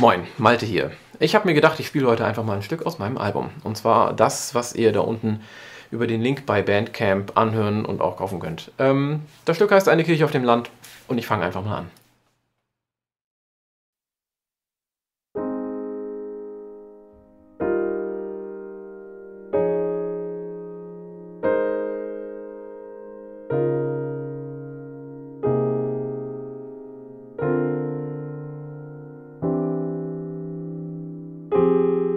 Moin, Malte hier. Ich habe mir gedacht, ich spiele heute einfach mal ein Stück aus meinem Album. Und zwar das, was ihr da unten über den Link bei Bandcamp anhören und auch kaufen könnt. Ähm, das Stück heißt Eine Kirche auf dem Land und ich fange einfach mal an. Música